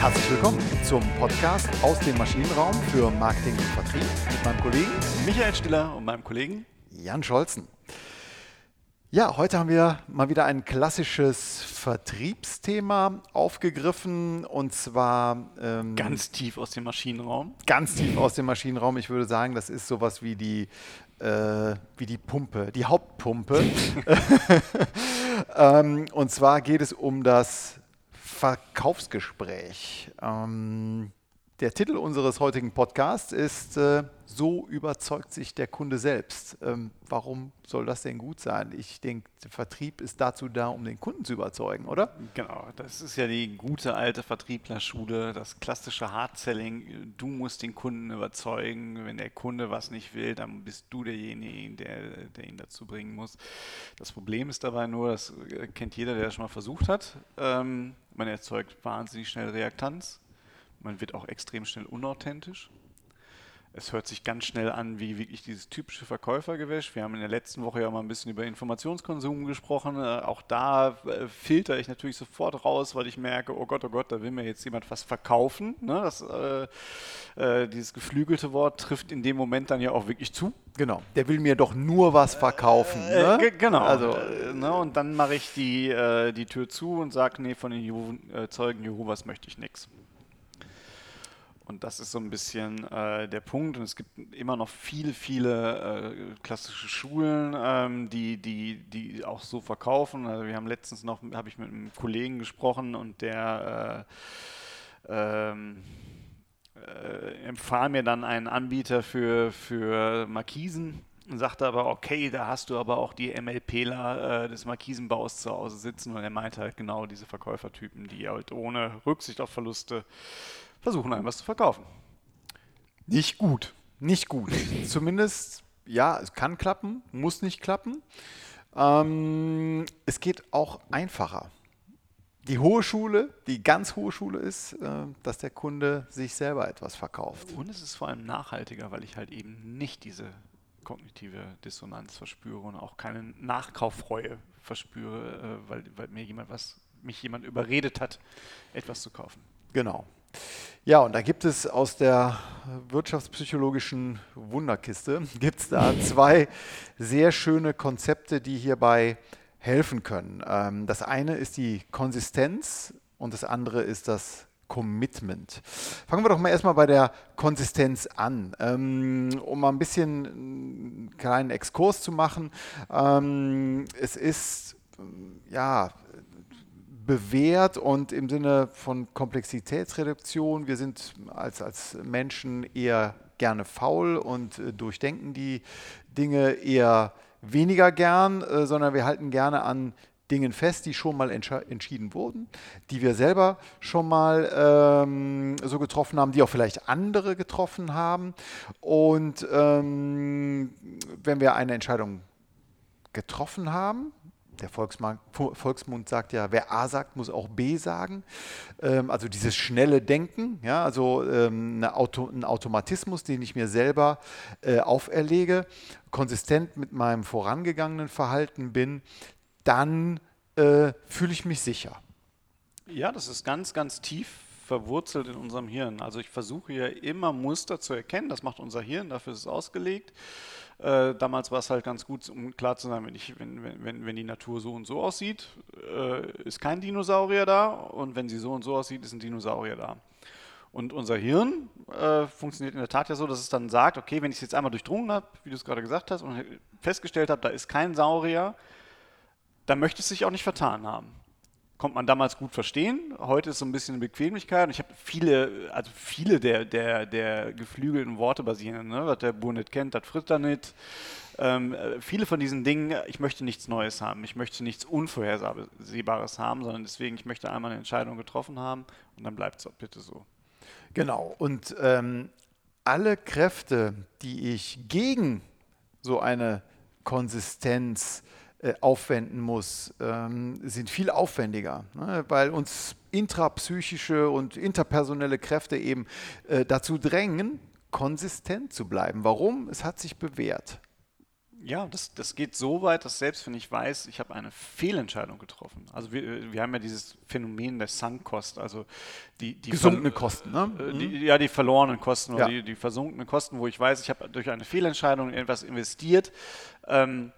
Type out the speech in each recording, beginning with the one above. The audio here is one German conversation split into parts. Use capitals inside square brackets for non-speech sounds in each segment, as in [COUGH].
Herzlich willkommen zum Podcast aus dem Maschinenraum für Marketing und Vertrieb mit meinem Kollegen Michael Stiller und meinem Kollegen Jan Scholzen. Ja, heute haben wir mal wieder ein klassisches Vertriebsthema aufgegriffen und zwar ähm, ganz tief aus dem Maschinenraum. Ganz tief aus dem Maschinenraum. Ich würde sagen, das ist sowas wie die, äh, wie die Pumpe, die Hauptpumpe. [LAUGHS] [LAUGHS] ähm, und zwar geht es um das Verkaufsgespräch. Ähm, der Titel unseres heutigen Podcasts ist äh, So überzeugt sich der Kunde selbst. Ähm, warum soll das denn gut sein? Ich denke, Vertrieb ist dazu da, um den Kunden zu überzeugen, oder? Genau, das ist ja die gute alte Vertrieblerschule, das klassische Hard-Selling. Du musst den Kunden überzeugen. Wenn der Kunde was nicht will, dann bist du derjenige, der, der ihn dazu bringen muss. Das Problem ist dabei nur, das kennt jeder, der das schon mal versucht hat. Ähm, man erzeugt wahnsinnig schnell Reaktanz man wird auch extrem schnell unauthentisch. Es hört sich ganz schnell an wie wirklich dieses typische Verkäufergewäsch. Wir haben in der letzten Woche ja mal ein bisschen über Informationskonsum gesprochen. Äh, auch da äh, filter ich natürlich sofort raus, weil ich merke, oh Gott, oh Gott, da will mir jetzt jemand was verkaufen. Ne? Das, äh, äh, dieses geflügelte Wort trifft in dem Moment dann ja auch wirklich zu. Genau, der will mir doch nur was verkaufen. Ne? genau, also, ne? und dann mache ich die, die Tür zu und sage, nee, von den Jehu, Zeugen Jehovas möchte ich nichts. Und das ist so ein bisschen äh, der Punkt. Und es gibt immer noch viele, viele äh, klassische Schulen, ähm, die, die, die auch so verkaufen. Also wir haben letztens noch, habe ich mit einem Kollegen gesprochen und der äh, ähm, äh, empfahl mir dann einen Anbieter für, für Markisen sagte aber, okay, da hast du aber auch die MLPler äh, des Markisenbaus zu Hause sitzen. Und er meinte halt genau diese Verkäufertypen, die halt ohne Rücksicht auf Verluste versuchen einem was zu verkaufen. Nicht gut, nicht gut. [LAUGHS] Zumindest, ja, es kann klappen, muss nicht klappen. Ähm, es geht auch einfacher. Die hohe Schule, die ganz hohe Schule ist, äh, dass der Kunde sich selber etwas verkauft. Und es ist vor allem nachhaltiger, weil ich halt eben nicht diese kognitive Dissonanz verspüre und auch keine Nachkauffreue verspüre, äh, weil, weil mir jemand was, mich jemand überredet hat, etwas zu kaufen. Genau. Ja, und da gibt es aus der wirtschaftspsychologischen Wunderkiste, [LAUGHS] gibt es da zwei sehr schöne Konzepte, die hierbei helfen können. Ähm, das eine ist die Konsistenz und das andere ist das Commitment. Fangen wir doch mal erstmal bei der Konsistenz an. Ähm, um mal ein bisschen einen kleinen Exkurs zu machen. Ähm, es ist ja bewährt und im Sinne von Komplexitätsreduktion, wir sind als, als Menschen eher gerne faul und äh, durchdenken die Dinge eher weniger gern, äh, sondern wir halten gerne an Dingen fest, die schon mal entschieden wurden, die wir selber schon mal ähm, so getroffen haben, die auch vielleicht andere getroffen haben. Und ähm, wenn wir eine Entscheidung getroffen haben, der Volksmund sagt ja, wer A sagt, muss auch B sagen. Ähm, also dieses schnelle Denken, ja, also ähm, ein Automatismus, den ich mir selber äh, auferlege, konsistent mit meinem vorangegangenen Verhalten bin, dann äh, fühle ich mich sicher. Ja, das ist ganz, ganz tief verwurzelt in unserem Hirn. Also ich versuche ja immer Muster zu erkennen, das macht unser Hirn, dafür ist es ausgelegt. Äh, damals war es halt ganz gut, um klar zu sein, wenn, ich, wenn, wenn, wenn die Natur so und so aussieht, äh, ist kein Dinosaurier da und wenn sie so und so aussieht, ist ein Dinosaurier da. Und unser Hirn äh, funktioniert in der Tat ja so, dass es dann sagt, okay, wenn ich es jetzt einmal durchdrungen habe, wie du es gerade gesagt hast, und festgestellt habe, da ist kein Saurier, dann möchte es sich auch nicht vertan haben konnte man damals gut verstehen. Heute ist so ein bisschen eine Bequemlichkeit. Ich habe viele, also viele der, der, der geflügelten Worte basieren, ne? was der Bur nicht kennt, das frisst er nicht. Ähm, viele von diesen Dingen, ich möchte nichts Neues haben, ich möchte nichts Unvorhersehbares haben, sondern deswegen, ich möchte einmal eine Entscheidung getroffen haben und dann bleibt es bitte so. Genau. Und ähm, alle Kräfte, die ich gegen so eine Konsistenz aufwenden muss, ähm, sind viel aufwendiger, ne? weil uns intrapsychische und interpersonelle Kräfte eben äh, dazu drängen, konsistent zu bleiben. Warum? Es hat sich bewährt. Ja, das, das geht so weit, dass selbst wenn ich weiß, ich habe eine Fehlentscheidung getroffen. Also wir, wir haben ja dieses Phänomen der Sunk-Cost, also die, die gesunkene Kosten, ne? Äh, die, ja, die verlorenen Kosten Ja. oder die, die versunkenen Kosten, wo ich weiß, ich habe durch eine Fehlentscheidung in etwas investiert, ähm,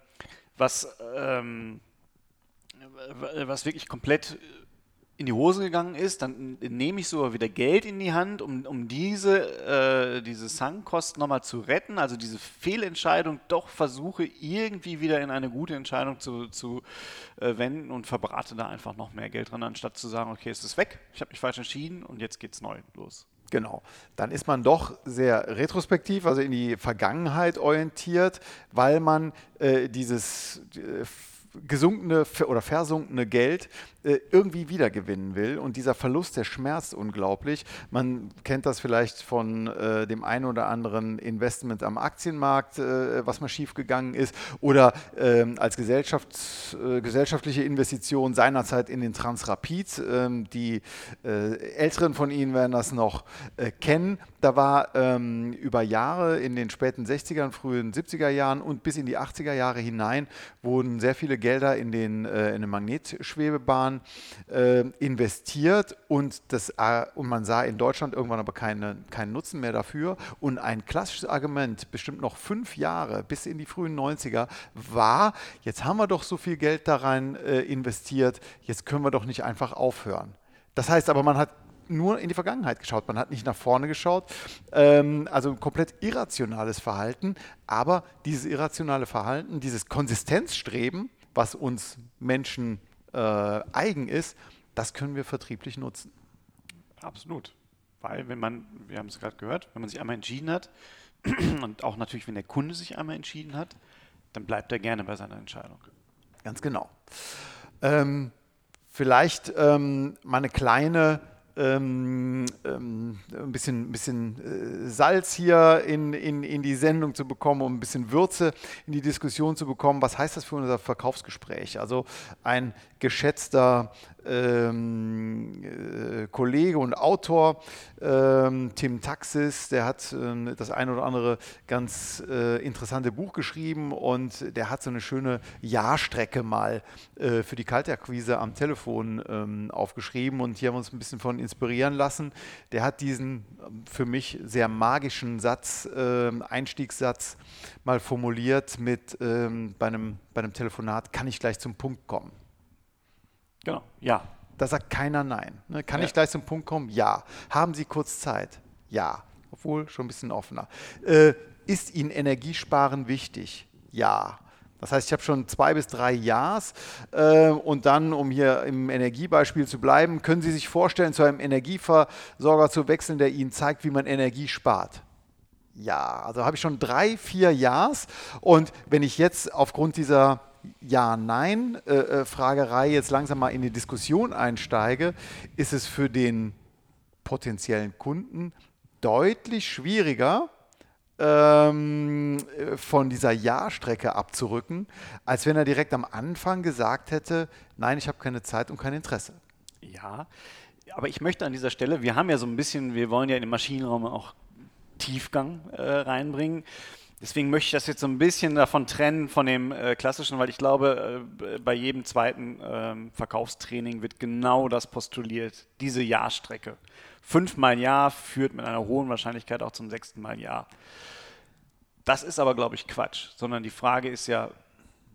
was, ähm, was wirklich komplett in die Hose gegangen ist, dann nehme ich sogar wieder Geld in die Hand, um, um diese, äh, diese Sunk-Kosten nochmal zu retten, also diese Fehlentscheidung doch versuche irgendwie wieder in eine gute Entscheidung zu, zu äh, wenden und verbrate da einfach noch mehr Geld dran, anstatt zu sagen, okay, es ist weg, ich habe mich falsch entschieden und jetzt geht's neu los. Genau. Dann ist man doch sehr retrospektiv, also in die Vergangenheit orientiert, weil man äh, dieses äh, gesunkene oder versunkene Geld äh, irgendwie wiedergewinnen will. Und dieser Verlust, der schmerzt unglaublich. Man kennt das vielleicht von äh, dem einen oder anderen Investment am Aktienmarkt, äh, was mal schiefgegangen ist, oder ähm, als Gesellschafts-, äh, gesellschaftliche Investition seinerzeit in den Transrapid. Ähm, die äh, Älteren von Ihnen werden das noch kennen. Da war ähm, über Jahre in den späten 60er, frühen 70er Jahren und bis in die 80er Jahre hinein wurden sehr viele Gelder in, den, äh, in eine Magnetschwebebahn äh, investiert und, das, äh, und man sah in Deutschland irgendwann aber keine, keinen Nutzen mehr dafür. Und ein klassisches Argument, bestimmt noch fünf Jahre bis in die frühen 90er, war, jetzt haben wir doch so viel Geld da rein äh, investiert, jetzt können wir doch nicht einfach aufhören. Das heißt aber, man hat nur in die Vergangenheit geschaut, man hat nicht nach vorne geschaut. Ähm, also ein komplett irrationales Verhalten, aber dieses irrationale Verhalten, dieses Konsistenzstreben, was uns Menschen äh, eigen ist, das können wir vertrieblich nutzen. Absolut. Weil wenn man, wir haben es gerade gehört, wenn man sich einmal entschieden hat [CLEARS THROAT] und auch natürlich, wenn der Kunde sich einmal entschieden hat, dann bleibt er gerne bei seiner Entscheidung. Ganz genau. Ähm, vielleicht ähm, mal eine kleine, ähm, ähm, ein bisschen, bisschen äh, Salz hier in, in, in die Sendung zu bekommen, um ein bisschen Würze in die Diskussion zu bekommen. Was heißt das für unser Verkaufsgespräch? Also ein geschätzter ähm, äh, Kollege und Autor, ähm, Tim Taxis, der hat ähm, das ein oder andere ganz äh, interessante Buch geschrieben und der hat so eine schöne Jahrstrecke mal äh, für die Kaltakquise am Telefon ähm, aufgeschrieben und hier haben wir uns ein bisschen von inspirieren lassen. Der hat diesen für mich sehr magischen Satz, ähm, Einstiegssatz mal formuliert mit ähm, bei, einem, bei einem Telefonat, kann ich gleich zum Punkt kommen. Genau, ja. Da sagt keiner Nein. Ne? Kann Ja. ich gleich zum Punkt kommen? Ja. Haben Sie kurz Zeit? Ja. Obwohl schon ein bisschen offener. Äh, ist Ihnen Energiesparen wichtig? Ja. Das heißt, ich habe schon zwei bis drei Ja's äh, und dann, um hier im Energiebeispiel zu bleiben, können Sie sich vorstellen, zu einem Energieversorger zu wechseln, der Ihnen zeigt, wie man Energie spart. Ja, also habe ich schon drei, vier Ja's. Und wenn ich jetzt aufgrund dieser Ja-Nein-Fragerei jetzt langsam mal in die Diskussion einsteige, ist es für den potenziellen Kunden deutlich schwieriger, ähm, äh, von dieser Ja-Strecke abzurücken, als wenn er direkt am Anfang gesagt hätte, nein, ich habe keine Zeit und kein Interesse. Ja, aber ich möchte an dieser Stelle, wir haben ja so ein bisschen, wir wollen ja in den Maschinenraum auch Tiefgang äh, reinbringen. Deswegen möchte ich das jetzt so ein bisschen davon trennen von dem äh, klassischen, weil ich glaube, äh, bei jedem zweiten ähm, Verkaufstraining wird genau das postuliert, diese Ja-Strecke. Fünfmal Ja führt mit einer hohen Wahrscheinlichkeit auch zum sechsten Mal Ja. Das ist aber, glaube ich, Quatsch, sondern die Frage ist ja,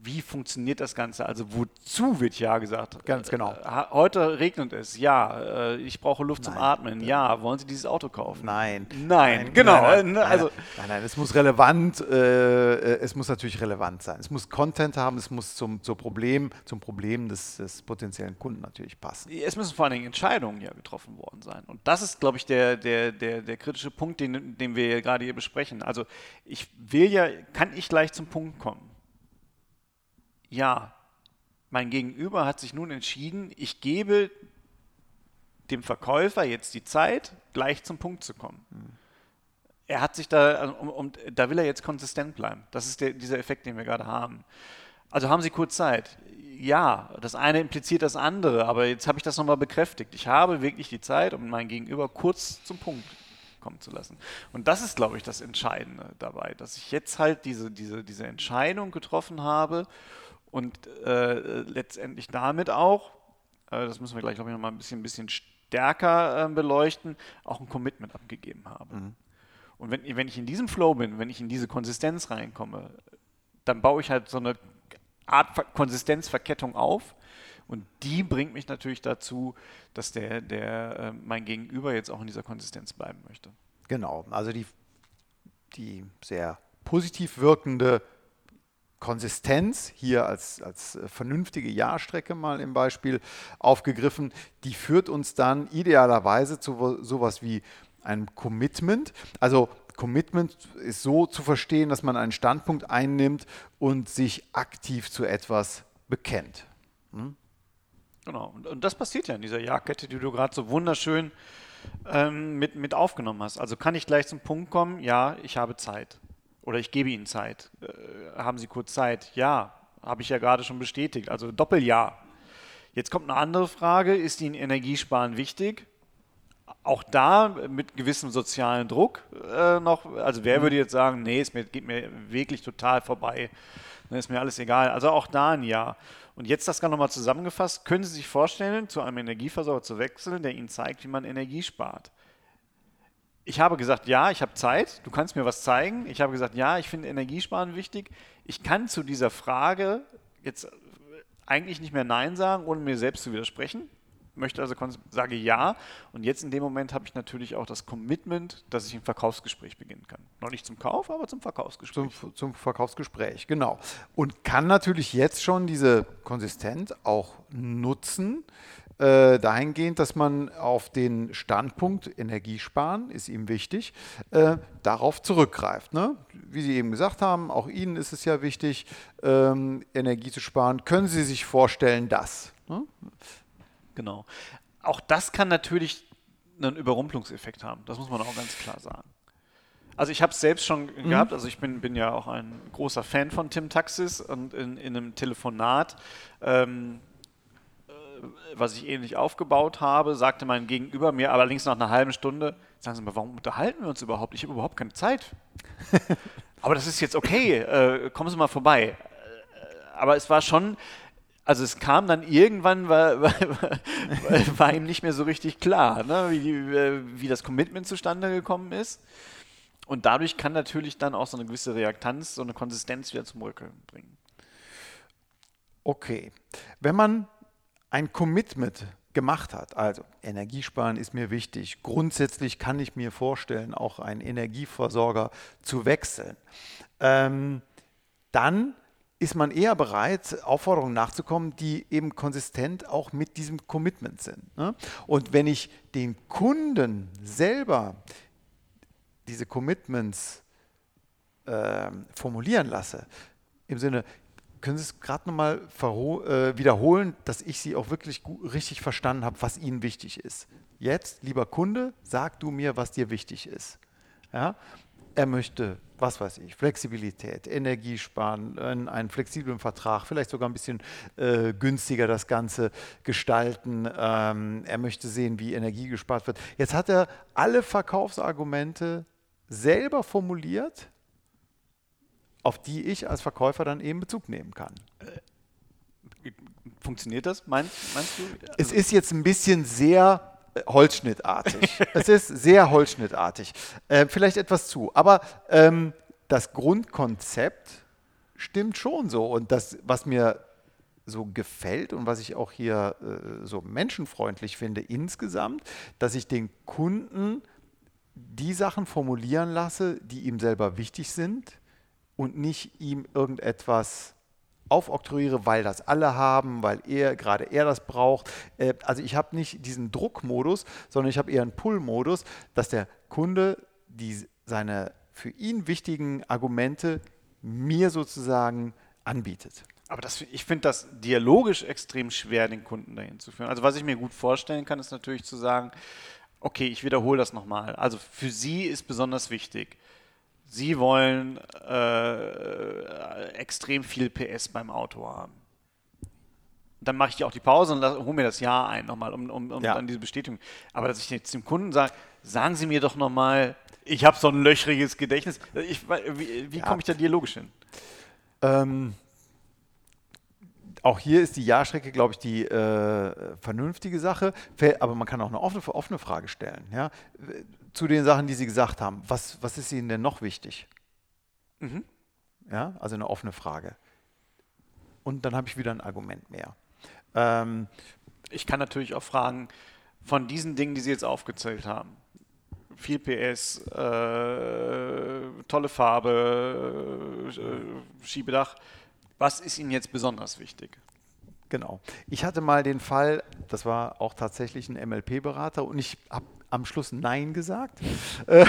wie funktioniert das Ganze? Also wozu wird Ja gesagt? Ganz genau. Äh, heute regnet es, ja. Äh, ich brauche Luft zum Nein. Atmen, ja. Wollen Sie dieses Auto kaufen? Nein. Nein, genau. Nein, Äh, nein, also- nein, nein, es muss relevant, äh, äh, es muss natürlich relevant sein. Es muss Content haben, es muss zum, zur Problem, zum Problem des, des potenziellen Kunden natürlich passen. Es müssen vor allen Dingen Entscheidungen ja getroffen worden sein. Und das ist, glaube ich, der, der, der, der kritische Punkt, den, den wir gerade hier besprechen. Also ich will ja, kann ich gleich zum Punkt kommen? Ja, mein Gegenüber hat sich nun entschieden, ich gebe dem Verkäufer jetzt die Zeit, gleich zum Punkt zu kommen. Er hat sich da, also, um, um, da will er jetzt konsistent bleiben. Das ist der, dieser Effekt, den wir gerade haben. Also haben Sie kurz Zeit? Ja, das eine impliziert das andere, aber jetzt habe ich das nochmal bekräftigt. Ich habe wirklich die Zeit, um mein Gegenüber kurz zum Punkt kommen zu lassen. Und das ist, glaube ich, das Entscheidende dabei, dass ich jetzt halt diese, diese, diese Entscheidung getroffen habe und äh, letztendlich damit auch, äh, das müssen wir gleich, glaube ich, noch mal ein bisschen, ein bisschen stärker äh, beleuchten, auch ein Commitment abgegeben habe. Mhm. Und wenn, wenn ich in diesem Flow bin, wenn ich in diese Konsistenz reinkomme, dann baue ich halt so eine Art Konsistenzverkettung auf. Und die bringt mich natürlich dazu, dass der, der äh, mein Gegenüber jetzt auch in dieser Konsistenz bleiben möchte. Genau, also die, die sehr positiv wirkende Konsistenz, hier als, als vernünftige Jahrstrecke mal im Beispiel aufgegriffen, die führt uns dann idealerweise zu sowas wie einem Commitment. Also Commitment ist so zu verstehen, dass man einen Standpunkt einnimmt und sich aktiv zu etwas bekennt. Hm? Genau, und, und, das passiert ja in dieser Jagdkette, die du gerade so wunderschön ähm, mit, mit aufgenommen hast. Also kann ich gleich zum Punkt kommen, ja, ich habe Zeit. Oder ich gebe Ihnen Zeit. Äh, haben Sie kurz Zeit? Ja, habe ich ja gerade schon bestätigt. Also Doppelja. Jetzt kommt eine andere Frage, ist Ihnen Energiesparen wichtig? auch da mit gewissem sozialen Druck äh, noch. Also wer mhm. würde jetzt sagen, nee, es geht mir wirklich total vorbei. Dann ist mir alles egal. Also auch da ein Ja. Und jetzt das Ganze nochmal zusammengefasst. Können Sie sich vorstellen, zu einem Energieversorger zu wechseln, der Ihnen zeigt, wie man Energie spart? Ich habe gesagt, ja, ich habe Zeit, du kannst mir was zeigen. Ich habe gesagt, ja, ich finde Energiesparen wichtig. Ich kann zu dieser Frage jetzt eigentlich nicht mehr Nein sagen, ohne mir selbst zu widersprechen möchte also sage ja. Und jetzt in dem Moment habe ich natürlich auch das Commitment, dass ich ein Verkaufsgespräch beginnen kann. Noch nicht zum Kauf, aber zum Verkaufsgespräch. Zum, zum Verkaufsgespräch, genau. Und kann natürlich jetzt schon diese Konsistenz auch nutzen, äh, dahingehend, dass man auf den Standpunkt Energiesparen ist ihm wichtig, äh, darauf zurückgreift. Ne? Wie Sie eben gesagt haben, auch Ihnen ist es ja wichtig, ähm, Energie zu sparen. Können Sie sich vorstellen, dass? Ne? Genau. Auch das kann natürlich einen Überrumpelungseffekt haben. Das muss man auch ganz klar sagen. Also ich habe es selbst schon mhm. gehabt, also ich bin, bin ja auch ein großer Fan von Tim Taxis und in, in einem Telefonat, ähm, äh, was ich ähnlich aufgebaut habe, sagte mein Gegenüber mir allerdings nach einer halben Stunde, sagen Sie mal, warum unterhalten wir uns überhaupt? Ich habe überhaupt keine Zeit. [LAUGHS] aber das ist jetzt okay, äh, kommen Sie mal vorbei. Äh, aber es war schon, also es kam dann irgendwann, war, war, war ihm nicht mehr so richtig klar, ne, wie, äh, wie das Commitment zustande gekommen ist. Und dadurch kann natürlich dann auch so eine gewisse Reaktanz, so eine Konsistenz wieder zum Rückeln bringen. Okay. Wenn man ein Commitment gemacht hat, also Energiesparen ist mir wichtig, grundsätzlich kann ich mir vorstellen, auch einen Energieversorger zu wechseln, ähm, dann ist man eher bereit, Aufforderungen nachzukommen, die eben konsistent auch mit diesem Commitment sind. Ne? Und wenn ich den Kunden selber diese Commitments äh, formulieren lasse, im Sinne, können Sie es gerade nochmal äh, wiederholen, dass ich Sie auch wirklich richtig verstanden habe, was Ihnen wichtig ist. Jetzt, lieber Kunde, sag du mir, was dir wichtig ist. Ja? Er möchte, was weiß ich, Flexibilität, Energiesparen, einen flexiblen Vertrag, vielleicht sogar ein bisschen äh, günstiger das Ganze gestalten. Ähm, er möchte sehen, wie Energie gespart wird. Jetzt hat er alle Verkaufsargumente selber formuliert, auf die ich als Verkäufer dann eben Bezug nehmen kann. Äh, funktioniert das, meinst, meinst du? Es ist jetzt ein bisschen sehr holzschnittartig. [LAUGHS] es ist sehr holzschnittartig. Äh, vielleicht etwas zu. Aber ähm, das Grundkonzept stimmt schon so. Und das, was mir so gefällt und was ich auch hier äh, so menschenfreundlich finde insgesamt, dass ich den Kunden die Sachen formulieren lasse, die ihm selber wichtig sind und nicht ihm irgendetwas aufoktroyiere, weil das alle haben, weil er gerade er das braucht. Äh, also ich habe nicht diesen Druckmodus, sondern ich habe eher einen Pull-Modus, dass der Kunde die, seine für ihn wichtigen Argumente mir sozusagen anbietet. Aber das, ich finde das dialogisch extrem schwer, den Kunden dahin zu führen. Also was ich mir gut vorstellen kann, ist natürlich zu sagen, okay, ich wiederhole das nochmal. Also für Sie ist besonders wichtig, Sie wollen äh, extrem viel PS beim Auto haben. Dann mache ich auch die Pause und hole mir das Ja ein nochmal, um, um, um ja. dann diese Bestätigung. Aber dass ich jetzt dem Kunden sage, sagen Sie mir doch nochmal, ich habe so ein löchriges Gedächtnis. Ich, wie wie Ja. komme ich da dialogisch hin? Ähm, auch hier ist die Ja-Strecke, glaube ich, die äh, vernünftige Sache. Aber man kann auch eine offene, offene Frage stellen. Ja? Zu den Sachen, die Sie gesagt haben. Was, was ist Ihnen denn noch wichtig? Mhm. Ja? Also eine offene Frage. Und dann habe ich wieder ein Argument mehr. Ähm, Ich kann natürlich auch fragen, von diesen Dingen, die Sie jetzt aufgezählt haben, viel PS, äh, tolle Farbe, äh, Schiebedach, was ist Ihnen jetzt besonders wichtig? Genau. Ich hatte mal den Fall, das war auch tatsächlich ein MLP-Berater und ich habe am Schluss Nein gesagt. Äh,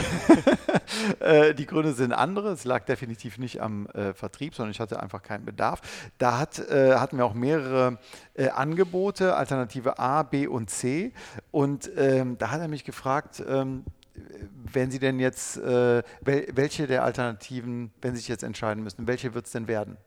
[LAUGHS] äh, die Gründe sind andere. Es lag definitiv nicht am äh, Vertrieb, sondern ich hatte einfach keinen Bedarf. Da hat, hatten wir auch mehrere Angebote, Alternative A, B und C. Und ähm, da hat er mich gefragt, ähm, wenn Sie denn jetzt, wel welche der Alternativen, wenn Sie sich jetzt entscheiden müssten, welche wird es denn werden?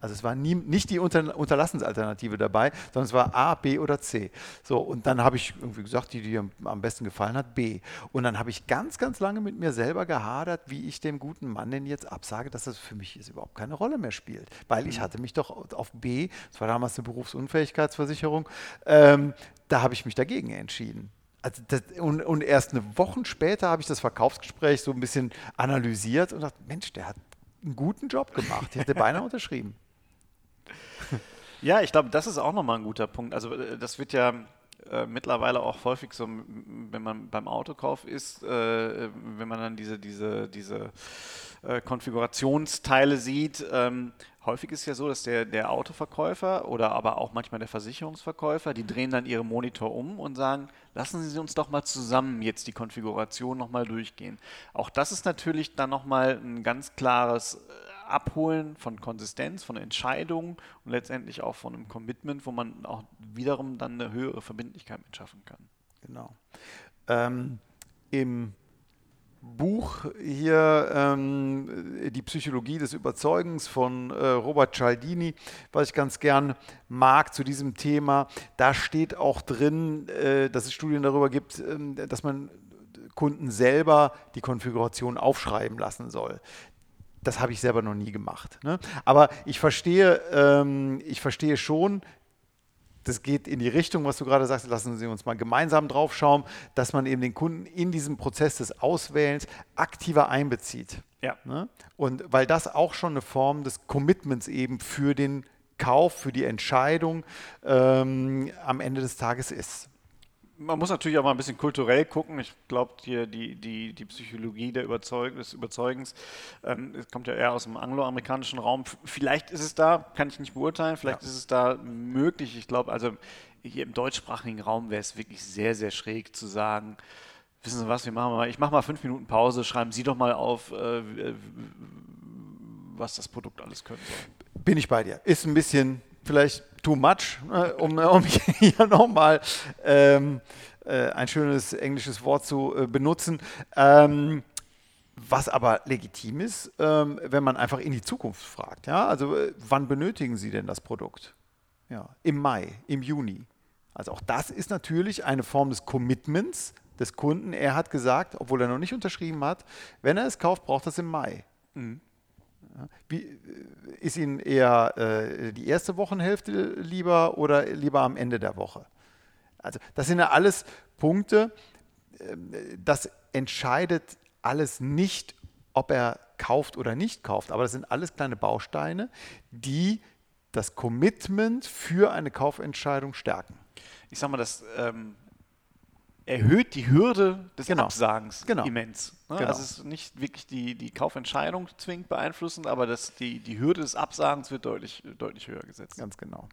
Also es war nie, nicht die Unter Unterlassensalternative dabei, sondern es war A, B oder C. So, und dann habe ich irgendwie gesagt, die, die am besten gefallen hat, B. Und dann habe ich ganz, ganz lange mit mir selber gehadert, wie ich dem guten Mann denn jetzt absage, dass das für mich jetzt überhaupt keine Rolle mehr spielt. Weil ich hatte mich doch auf B, das war damals eine Berufsunfähigkeitsversicherung, ähm, da habe ich mich dagegen entschieden. Also das, und, und erst eine Woche später habe ich das Verkaufsgespräch so ein bisschen analysiert und dachte, Mensch, der hat einen guten Job gemacht. Ich hätte [LAUGHS] beinahe unterschrieben. Ja, ich glaube, das ist auch nochmal ein guter Punkt. Also äh, das wird ja äh, mittlerweile auch häufig so, wenn man beim Autokauf ist, äh, wenn man dann diese, diese, diese äh, Konfigurationsteile sieht. Ähm, häufig ist ja so, dass der, der Autoverkäufer oder aber auch manchmal der Versicherungsverkäufer, die drehen dann ihre Monitor um und sagen, lassen Sie uns doch mal zusammen jetzt die Konfiguration nochmal durchgehen. Auch das ist natürlich dann nochmal ein ganz klares äh, Abholen von Konsistenz, von Entscheidungen und letztendlich auch von einem Commitment, wo man auch wiederum dann eine höhere Verbindlichkeit mit schaffen kann. Genau. Ähm, Im Buch hier ähm, Die Psychologie des Überzeugens von äh, Robert Cialdini, was ich ganz gern mag zu diesem Thema, da steht auch drin, äh, dass es Studien darüber gibt, ähm, dass man Kunden selber die Konfiguration aufschreiben lassen soll. Das habe ich selber noch nie gemacht. Ne? Aber ich verstehe, ähm, ich verstehe schon, das geht in die Richtung, was du gerade sagst, lassen Sie uns mal gemeinsam drauf schauen, dass man eben den Kunden in diesem Prozess des Auswählens aktiver einbezieht. Ja. Ne? Und weil das auch schon eine Form des Commitments eben für den Kauf, für die Entscheidung ähm, am Ende des Tages ist. Man muss natürlich auch mal ein bisschen kulturell gucken. Ich glaube, hier die, die, die Psychologie der Überzeug des Überzeugens ähm, es kommt ja eher aus dem angloamerikanischen Raum. Vielleicht ist es da, kann ich nicht beurteilen, vielleicht Ja. ist es da möglich. Ich glaube, also hier im deutschsprachigen Raum wäre es wirklich sehr, sehr schräg zu sagen, wissen Sie was, wir machen mal, ich mache mal fünf Minuten Pause, schreiben Sie doch mal auf, äh, was das Produkt alles können soll. Bin ich bei dir. Ist ein bisschen vielleicht too much, äh, um, [LAUGHS] um hier nochmal ähm, äh, ein schönes englisches Wort zu äh, benutzen. Ähm, was aber legitim ist, ähm, wenn man einfach in die Zukunft fragt. Ja? Also äh, wann benötigen Sie denn das Produkt? Ja, Im Mai, im Juni. Also auch das ist natürlich eine Form des Commitments des Kunden. Er hat gesagt, obwohl er noch nicht unterschrieben hat, wenn er es kauft, braucht er es im Mai. Ja, Wie, äh, ist Ihnen eher äh, die erste Wochenhälfte lieber oder lieber am Ende der Woche? Also das sind ja alles Punkte, ähm, das entscheidet alles nicht, ob er kauft oder nicht kauft, aber das sind alles kleine Bausteine, die das Commitment für eine Kaufentscheidung stärken. ich sag mal, das ähm, erhöht die Hürde des Genau. Absagens Genau. immens. Ne? Genau. Also es ist nicht wirklich die, die Kaufentscheidung zwingend beeinflussend, aber das, die, die Hürde des Absagens wird deutlich, deutlich höher gesetzt. Ganz genau.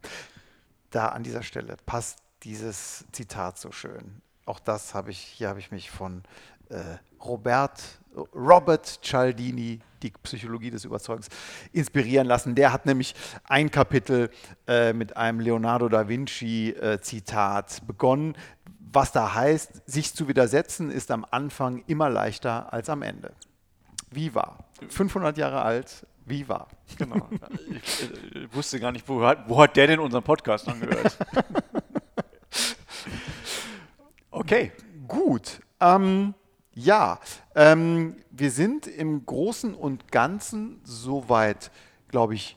Da an dieser Stelle passt dieses Zitat so schön. Auch das habe ich, hier habe ich mich von äh, Robert, Robert Cialdini, die Psychologie des Überzeugens, inspirieren lassen. Der hat nämlich ein Kapitel äh, mit einem Leonardo da Vinci äh, Zitat begonnen. Was da heißt, sich zu widersetzen ist am Anfang immer leichter als am Ende. Wie war? 500 Jahre alt, wie war? Genau. ich, ich wusste gar nicht, wo hat, wo hat der denn unseren Podcast angehört? [LAUGHS] okay. Gut. Ähm, Ja, ähm, wir sind im Großen und Ganzen soweit, glaube ich,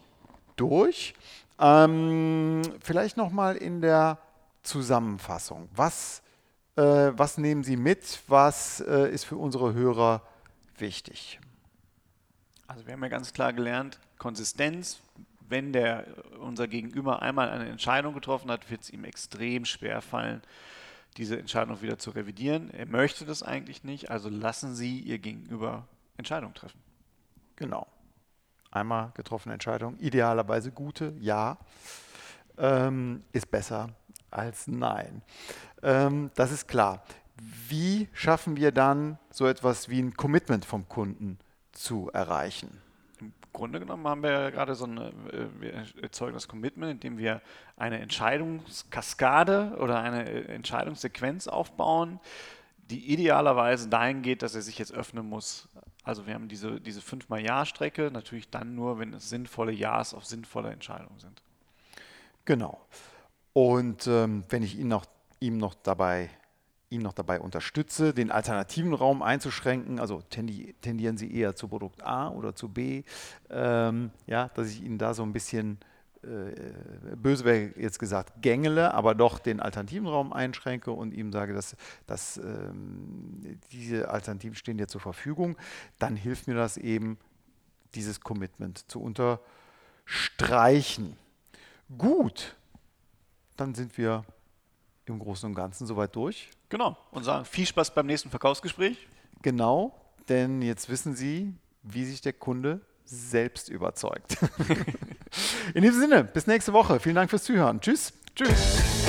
durch. Ähm, vielleicht nochmal in der Zusammenfassung. Was, was nehmen Sie mit? Was äh, ist für unsere Hörer wichtig? Also wir haben ja ganz klar gelernt, Konsistenz, wenn der unser Gegenüber einmal eine Entscheidung getroffen hat, wird es ihm extrem schwer fallen, diese Entscheidung wieder zu revidieren. Er möchte das eigentlich nicht, also lassen Sie Ihr Gegenüber Entscheidungen treffen. Genau. Einmal getroffene Entscheidung, idealerweise gute, ja, ähm, ist besser als nein. Ähm, das ist klar. Wie schaffen wir dann so etwas wie ein Commitment vom Kunden zu erreichen? Grunde genommen haben wir ja gerade so eine, äh, wir erzeugen das Commitment, indem wir eine Entscheidungskaskade oder eine äh, Entscheidungssequenz aufbauen, die idealerweise dahin geht, dass er sich jetzt öffnen muss. Also wir haben diese, diese fünfmal Ja-Strecke, natürlich dann nur, wenn es sinnvolle Ja's auf sinnvolle Entscheidungen sind. Genau. Und ähm, wenn ich ihn noch, ihm noch dabei ihn noch dabei unterstütze, den alternativen Raum einzuschränken, also tendieren Sie eher zu Produkt A oder zu B, ähm, ja, dass ich Ihnen da so ein bisschen äh, böse wäre jetzt gesagt, gängele, aber doch den alternativen Raum einschränke und ihm sage, dass, dass ähm, diese Alternativen stehen dir zur Verfügung, dann hilft mir das eben, dieses Commitment zu unterstreichen. Gut, dann sind wir im Großen und Ganzen soweit durch. Genau. Und sagen viel Spaß beim nächsten Verkaufsgespräch. Genau, denn jetzt wissen Sie, wie sich der Kunde selbst überzeugt. [LAUGHS] In diesem Sinne, bis nächste Woche. Vielen Dank fürs Zuhören. Tschüss. Tschüss.